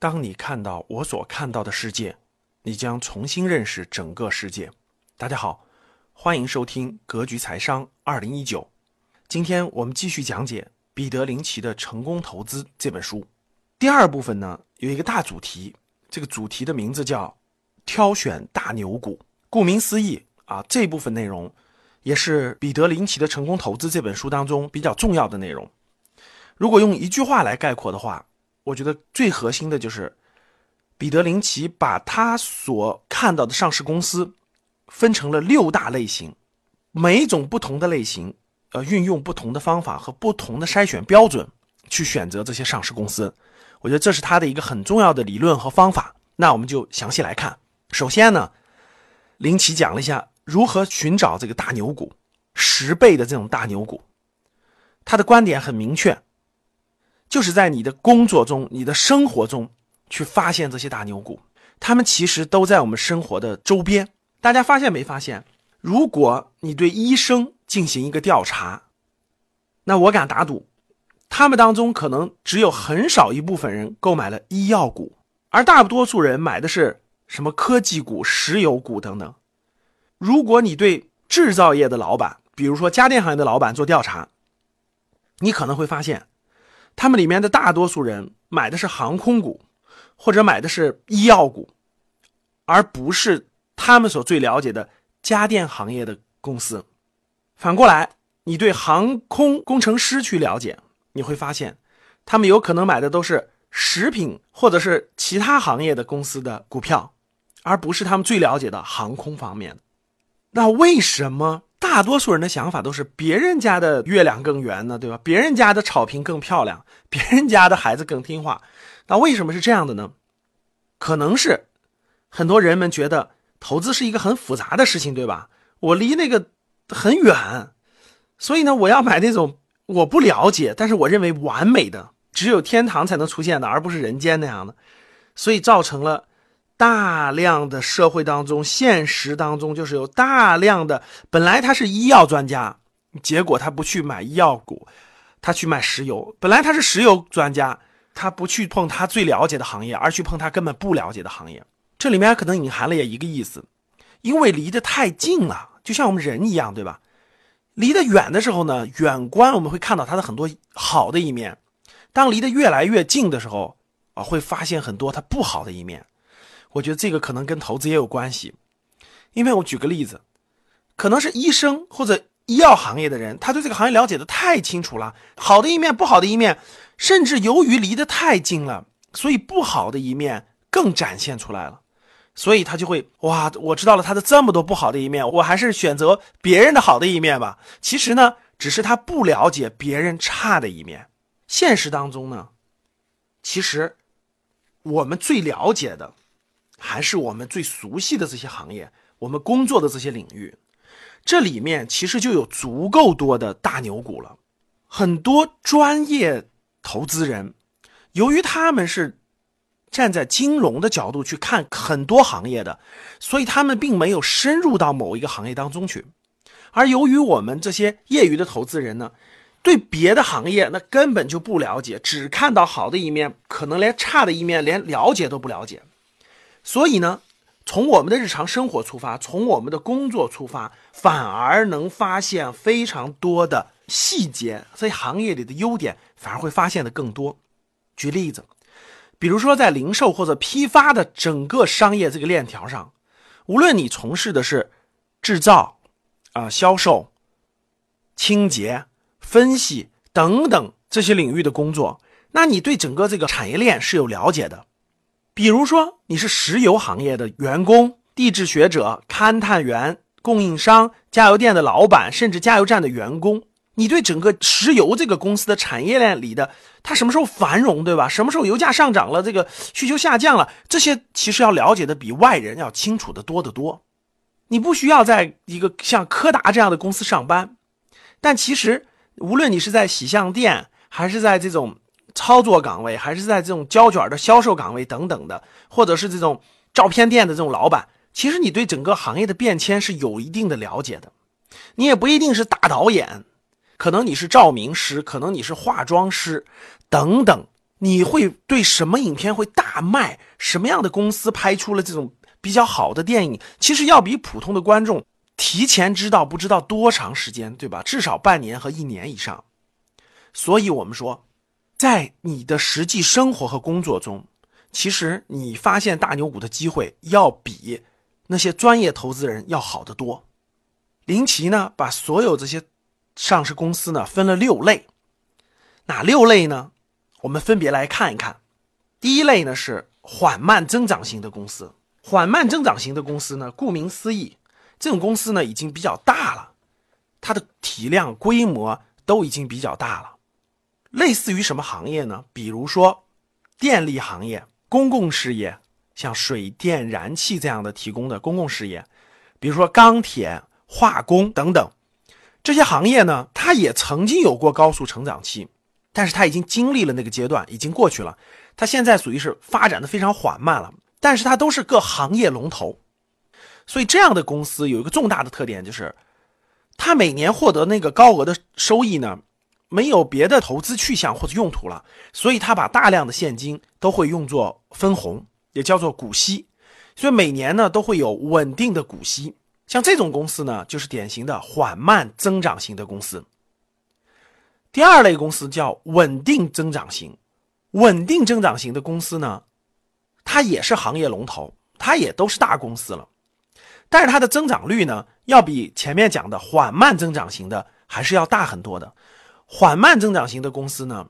当你看到我所看到的世界，你将重新认识整个世界。大家好，欢迎收听《格局财商二零一九》。今天我们继续讲解彼得林奇的《成功投资》这本书。第二部分呢，有一个大主题，这个主题的名字叫“挑选大牛股”。顾名思义啊，这部分内容也是彼得林奇的《成功投资》这本书当中比较重要的内容。如果用一句话来概括的话，我觉得最核心的就是彼得林奇把他所看到的上市公司分成了六大类型，每一种不同的类型，呃，运用不同的方法和不同的筛选标准去选择这些上市公司。我觉得这是他的一个很重要的理论和方法。那我们就详细来看。首先呢，林奇讲了一下如何寻找这个大牛股，十倍的这种大牛股。他的观点很明确。就是在你的工作中、你的生活中去发现这些大牛股，他们其实都在我们生活的周边。大家发现没发现？如果你对医生进行一个调查，那我敢打赌，他们当中可能只有很少一部分人购买了医药股，而大多数人买的是什么科技股、石油股等等。如果你对制造业的老板，比如说家电行业的老板做调查，你可能会发现。他们里面的大多数人买的是航空股，或者买的是医药股，而不是他们所最了解的家电行业的公司。反过来，你对航空工程师去了解，你会发现，他们有可能买的都是食品或者是其他行业的公司的股票，而不是他们最了解的航空方面。那为什么？大多数人的想法都是别人家的月亮更圆呢，对吧？别人家的草坪更漂亮，别人家的孩子更听话。那为什么是这样的呢？可能是很多人们觉得投资是一个很复杂的事情，对吧？我离那个很远，所以呢，我要买那种我不了解，但是我认为完美的，只有天堂才能出现的，而不是人间那样的，所以造成了。大量的社会当中，现实当中就是有大量的本来他是医药专家，结果他不去买医药股，他去买石油；本来他是石油专家，他不去碰他最了解的行业，而去碰他根本不了解的行业。这里面可能隐含了也一个意思，因为离得太近了，就像我们人一样，对吧？离得远的时候呢，远观我们会看到他的很多好的一面；当离得越来越近的时候，啊，会发现很多他不好的一面。我觉得这个可能跟投资也有关系，因为我举个例子，可能是医生或者医药行业的人，他对这个行业了解的太清楚了，好的一面、不好的一面，甚至由于离得太近了，所以不好的一面更展现出来了，所以他就会哇，我知道了他的这么多不好的一面，我还是选择别人的好的一面吧。其实呢，只是他不了解别人差的一面。现实当中呢，其实我们最了解的。还是我们最熟悉的这些行业，我们工作的这些领域，这里面其实就有足够多的大牛股了。很多专业投资人，由于他们是站在金融的角度去看很多行业的，所以他们并没有深入到某一个行业当中去。而由于我们这些业余的投资人呢，对别的行业那根本就不了解，只看到好的一面，可能连差的一面连了解都不了解。所以呢，从我们的日常生活出发，从我们的工作出发，反而能发现非常多的细节，所以行业里的优点反而会发现的更多。举例子，比如说在零售或者批发的整个商业这个链条上，无论你从事的是制造、啊销售、清洁、分析等等这些领域的工作，那你对整个这个产业链是有了解的。比如说，你是石油行业的员工、地质学者、勘探员、供应商、加油店的老板，甚至加油站的员工，你对整个石油这个公司的产业链里的它什么时候繁荣，对吧？什么时候油价上涨了，这个需求下降了，这些其实要了解的比外人要清楚的多得多。你不需要在一个像柯达这样的公司上班，但其实无论你是在洗相店，还是在这种。操作岗位，还是在这种胶卷的销售岗位等等的，或者是这种照片店的这种老板，其实你对整个行业的变迁是有一定的了解的。你也不一定是大导演，可能你是照明师，可能你是化妆师，等等，你会对什么影片会大卖，什么样的公司拍出了这种比较好的电影，其实要比普通的观众提前知道不知道多长时间，对吧？至少半年和一年以上。所以，我们说，在你的实际生活和工作中，其实你发现大牛股的机会要比那些专业投资人要好得多。林奇呢，把所有这些上市公司呢分了六类，哪六类呢？我们分别来看一看。第一类呢是缓慢增长型的公司。缓慢增长型的公司呢，顾名思义，这种公司呢已经比较大了，它的体量规模都已经比较大了。类似于什么行业呢？比如说电力行业、公共事业，像水电、燃气这样的提供的公共事业，比如说钢铁、化工等等这些行业呢，它也曾经有过高速成长期。但是它已经经历了那个阶段，已经过去了。它现在属于是发展的非常缓慢了，但是它都是各行业龙头，所以这样的公司有一个重大的特点，就是它每年获得那个高额的收益呢，没有别的投资去向或者用途了，所以他把大量的现金都会用作分红，也叫做股息，所以每年呢都会有稳定的股息。像这种公司呢，就是典型的缓慢增长型的公司。第二类公司叫稳定增长型，稳定增长型的公司呢，它也是行业龙头，它也都是大公司了，但是它的增长率呢，要比前面讲的缓慢增长型的还是要大很多的。缓慢增长型的公司呢，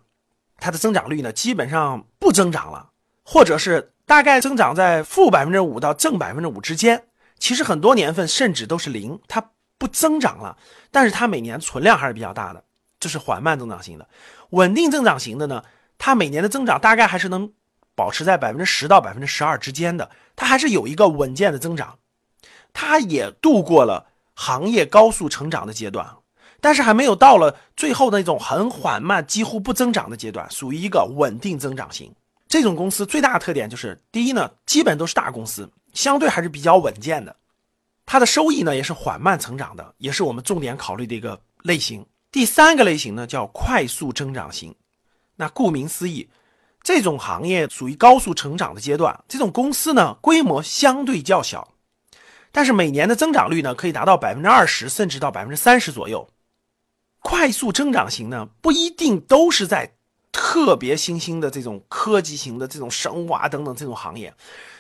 它的增长率呢基本上不增长了，或者是大概增长在负百分之五到正百分之五之间，其实很多年份甚至都是零，它不增长了，但是它每年存量还是比较大的。这是缓慢增长型的，稳定增长型的呢，它每年的增长大概还是能保持在百分之十到百分之十二之间的，它还是有一个稳健的增长，它也度过了行业高速成长的阶段，但是还没有到了最后那种很缓慢、几乎不增长的阶段，属于一个稳定增长型。这种公司最大的特点就是，第一呢，基本都是大公司，相对还是比较稳健的，它的收益呢也是缓慢成长的，也是我们重点考虑的一个类型。第三个类型呢，叫快速增长型。那顾名思义，这种行业属于高速成长的阶段。这种公司呢，规模相对较小，但是每年的增长率呢，可以达到百分之二十，甚至到百分之三十左右。快速增长型呢，不一定都是在。特别新兴的这种科技型的这种生物啊等等这种行业，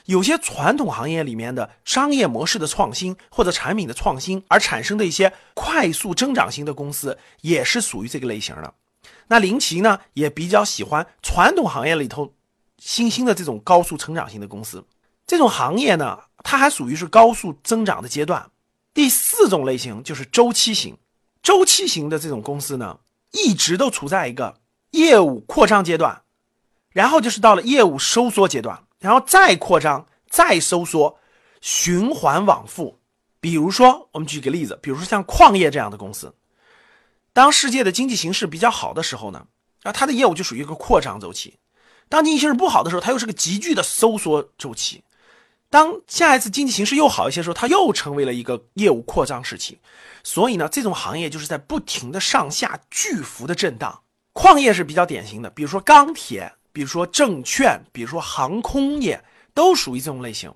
有些传统行业里面的商业模式的创新或者产品的创新而产生的一些快速增长型的公司，也是属于这个类型的。那林奇呢也比较喜欢传统行业里头新兴的这种高速成长型的公司。这种行业呢，它还属于是高速增长的阶段。第四种类型就是周期型，周期型的这种公司呢，一直都处在一个。业务扩张阶段，然后就是到了业务收缩阶段，然后再扩张，再收缩，循环往复。比如说，我们举个例子，比如说像矿业这样的公司，当世界的经济形势比较好的时候呢，啊，它的业务就属于一个扩张周期；当经济形势不好的时候，它又是个急剧的收缩周期；当下一次经济形势又好一些的时候，它又成为了一个业务扩张时期。所以呢，这种行业就是在不停的上下巨幅的震荡。矿业是比较典型的，比如说钢铁，比如说证券，比如说航空业，都属于这种类型。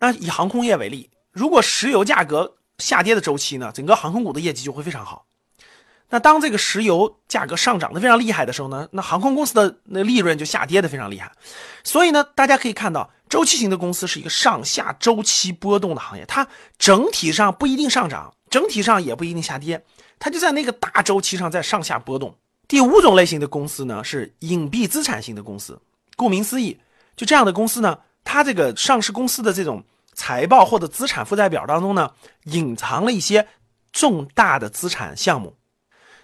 那以航空业为例，如果石油价格下跌的周期呢，整个航空股的业绩就会非常好。那当这个石油价格上涨的非常厉害的时候呢，那航空公司的那利润就下跌的非常厉害。所以呢，大家可以看到，周期型的公司是一个上下周期波动的行业，它整体上不一定上涨，整体上也不一定下跌，它就在那个大周期上在上下波动。第五种类型的公司呢，是隐蔽资产型的公司。顾名思义，就这样的公司呢，它这个上市公司的这种财报或者资产负债表当中呢，隐藏了一些重大的资产项目。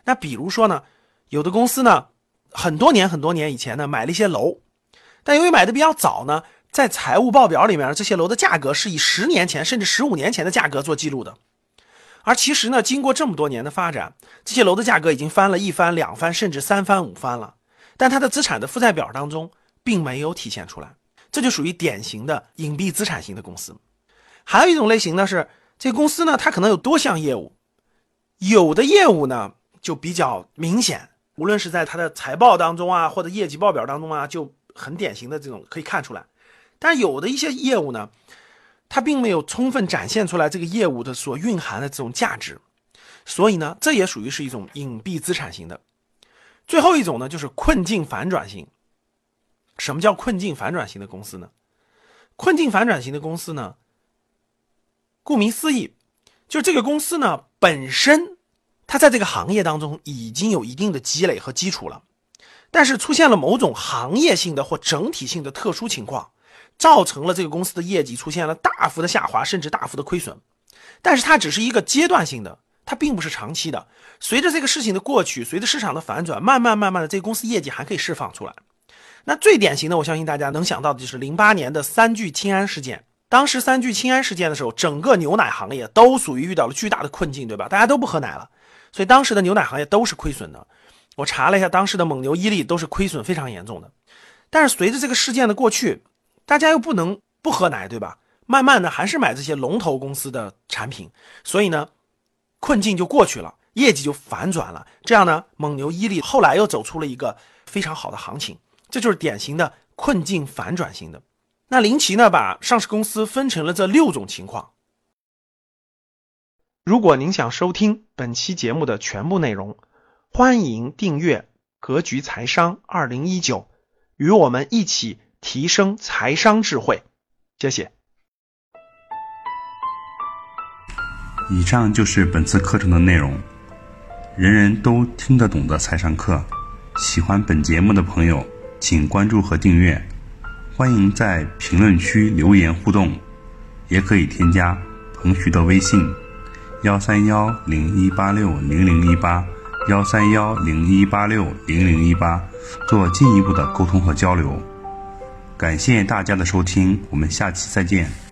那比如说呢，有的公司呢，很多年很多年以前呢，买了一些楼，但由于买的比较早呢，在财务报表里面，这些楼的价格是以十年前甚至十五年前的价格做记录的。而其实呢，经过这么多年的发展，这些楼的价格已经翻了一番、两番，甚至三番、五番了。但它的资产的负债表当中并没有体现出来，这就属于典型的隐蔽资产型的公司。还有一种类型呢，是这个公司呢，它可能有多项业务，有的业务呢就比较明显，无论是在他的财报当中啊，或者业绩报表当中啊，就很典型的这种可以看出来。但有的一些业务呢，它并没有充分展现出来这个业务的所蕴含的这种价值，所以呢，这也属于是一种隐蔽资产型的。最后一种呢，就是困境反转型。什么叫困境反转型的公司呢？困境反转型的公司呢，顾名思义，就这个公司呢本身，它在这个行业当中已经有一定的积累和基础了，但是出现了某种行业性的或整体性的特殊情况，造成了这个公司的业绩出现了大幅的下滑，甚至大幅的亏损。但是它只是一个阶段性的，它并不是长期的。随着这个事情的过去，随着市场的反转，慢慢慢慢的，这个公司业绩还可以释放出来。那最典型的，我相信大家能想到的就是零八年的三聚氰胺事件。当时三聚氰胺事件的时候，整个牛奶行业都属于遇到了巨大的困境，对吧？大家都不喝奶了，所以当时的牛奶行业都是亏损的。我查了一下，当时的蒙牛、伊利都是亏损非常严重的。但是随着这个事件的过去，大家又不能不喝奶，对吧？慢慢的还是买这些龙头公司的产品，所以呢，困境就过去了，业绩就反转了。这样呢，蒙牛、伊利后来又走出了一个非常好的行情。这就是典型的困境反转型的。那林奇呢，把上市公司分成了这六种情况。如果您想收听本期节目的全部内容，欢迎订阅《格局财商二零一九》，与我们一起提升财商智慧。谢谢。以上就是本次课程的内容，人人都听得懂的财商课。喜欢本节目的朋友。请关注和订阅，欢迎在评论区留言互动，也可以添加彭徐的微信：幺三幺零一八六零零一八幺三幺零一八六零零一八，做进一步的沟通和交流。感谢大家的收听，我们下期再见。